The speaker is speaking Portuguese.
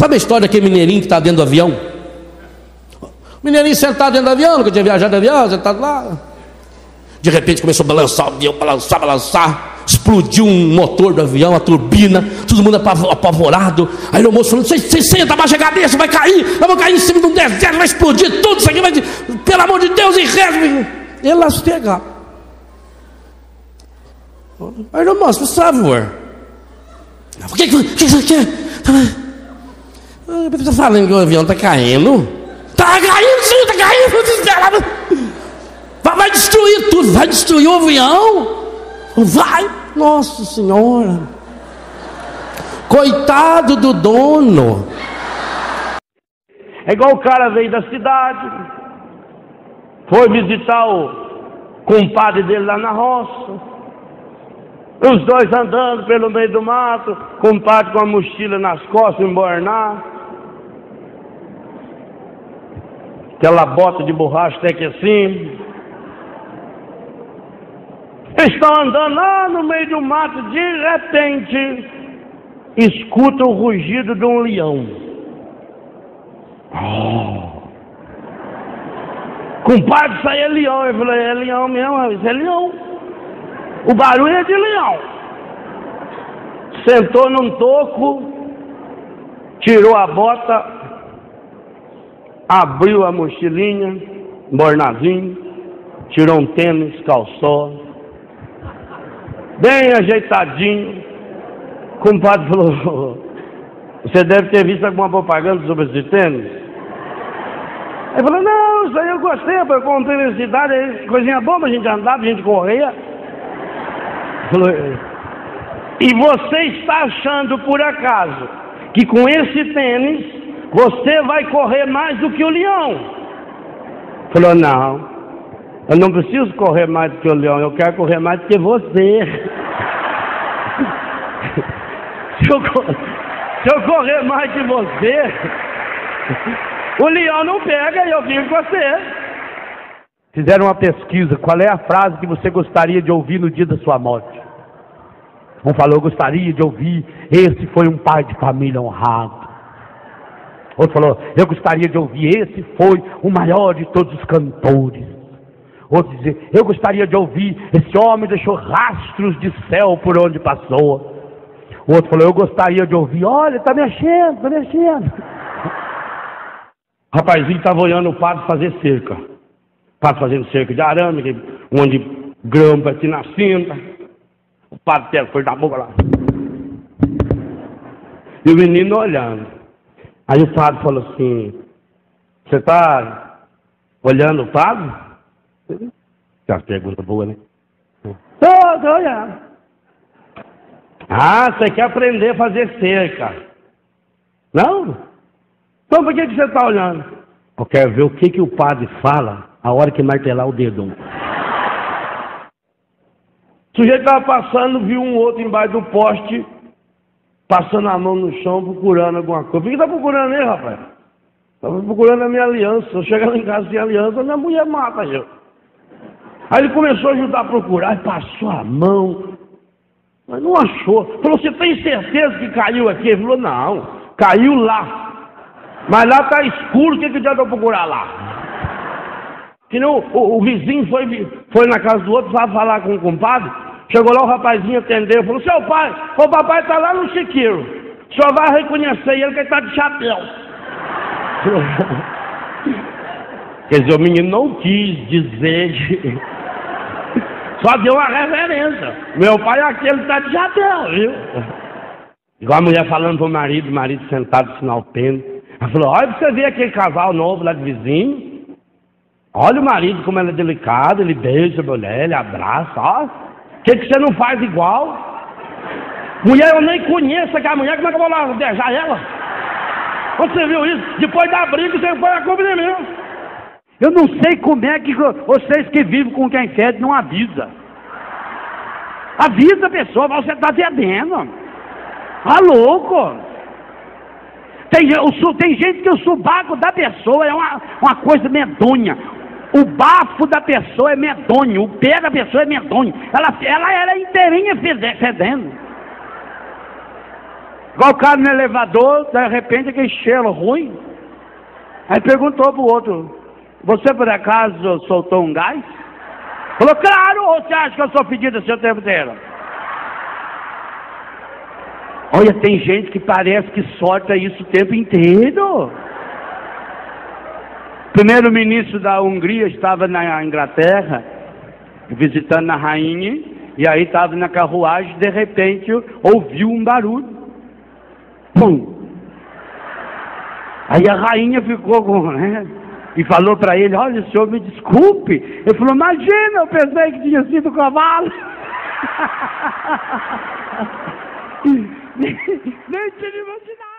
Sabe a história daquele mineirinho que está dentro do avião? O mineirinho sentado dentro do avião, nunca tinha viajado de avião, sentado lá. De repente começou a balançar o avião, balançar, balançar. Explodiu um motor do avião, a turbina, todo mundo apavorado. Aí o moço falou: Você senta, abaixa a cabeça, vai cair, nós vamos cair em cima de um deserto, vai explodir tudo isso aqui, vai, pelo amor de Deus, e. Ele lá. Aí o moço, por favor. O que, que, que você quer? Está falando que o avião está caindo? Está caindo, sim, está caindo. Vai destruir tudo, vai destruir o avião. Vai, nossa senhora. Coitado do dono. É igual o cara veio da cidade, foi visitar o compadre dele lá na roça. Os dois andando pelo meio do mato, compadre com a mochila nas costas, embornar. Aquela bota de borracha até que assim. Estão andando lá no meio do mato, de repente, escuta o rugido de um leão. Oh. Compadre, isso aí é leão. Eu falei, é leão mesmo, isso é leão. O barulho é de leão. Sentou num toco, tirou a bota, abriu a mochilinha, mornazinho, tirou um tênis, calçou, bem ajeitadinho. O compadre falou: Você deve ter visto alguma propaganda sobre esse tênis? Ele falou: Não, isso aí eu gostei, foi com felicidade, coisinha boa, a gente andava, a gente corria. Falou, e você está achando por acaso que com esse tênis você vai correr mais do que o leão? Falou: Não, eu não preciso correr mais do que o leão, eu quero correr mais do que você. se, eu, se eu correr mais que você, o leão não pega e eu fico com você. Fizeram uma pesquisa, qual é a frase que você gostaria de ouvir no dia da sua morte? Um falou, gostaria de ouvir, esse foi um pai de família honrado. Outro falou, eu gostaria de ouvir, esse foi o maior de todos os cantores. Outro dizer, eu gostaria de ouvir, esse homem deixou rastros de céu por onde passou. O outro falou, eu gostaria de ouvir, olha, está mexendo, está mexendo. O rapazinho estava olhando o padre fazer cerca. O padre fazendo cerca de arame, onde grampa aqui na cinta. O padre foi da boca lá. E o menino olhando. Aí o padre falou assim, você está olhando o padre? Que é uma pergunta boa, né? Tô, tô olhando. Ah, você quer aprender a fazer cerca. Não? Então por que, que você está olhando? Eu quero ver o que, que o padre fala a hora que martelar o dedo. O sujeito estava passando, viu um outro embaixo do poste, passando a mão no chão, procurando alguma coisa. Por que está procurando aí, rapaz? Estava procurando a minha aliança. Eu chegar lá em casa sem aliança, minha mulher mata eu. Aí ele começou a ajudar a procurar, passou a mão, mas não achou. Falou, você tem certeza que caiu aqui? Ele falou, não, caiu lá. Mas lá está escuro, o que, que adianta eu procurar lá? Que não, o, o, vizinho foi, foi na casa do outro, estava falar com o compadre, chegou lá o rapazinho atendeu, falou, seu pai, o papai está lá no chiqueiro, o senhor vai reconhecer ele que está de chapéu. Quer dizer, o menino não quis dizer só deu uma reverência. Meu pai aquele tá de chapéu, viu? Igual a mulher falando pro marido, o marido sentado sinal o pênis. Ela falou, olha você ver aquele casal novo lá de vizinho. Olha o marido como ele é delicado, ele beija a mulher, ele abraça, ó. Que, que você não faz igual? Mulher, eu nem conheço aquela mulher, como é que eu vou lá beijar ela? Você viu isso? Depois da briga, você foi a culpa de mim. Eu não sei como é que vocês que vivem com quem fede não avisa. Avisa a pessoa, você está fedendo. Tá louco? Tem, tem gente que o subaco da pessoa é uma, uma coisa medonha. O bafo da pessoa é medonho, o pé da pessoa é medonho. Ela, ela era inteirinha fedendo. Colocaram no elevador, de repente aquele cheiro ruim. Aí perguntou pro outro, você por acaso soltou um gás? Falou, claro, ou você acha que eu sou fedido o seu tempo inteiro? Olha, tem gente que parece que solta isso o tempo inteiro. Primeiro-ministro da Hungria estava na Inglaterra, visitando a rainha, e aí estava na carruagem, de repente ouviu um barulho. Pum! Aí a rainha ficou com, né? E falou para ele, olha, senhor, me desculpe. Ele falou, imagina, eu pensei que tinha sido cavalo. Nem tinha imaginado.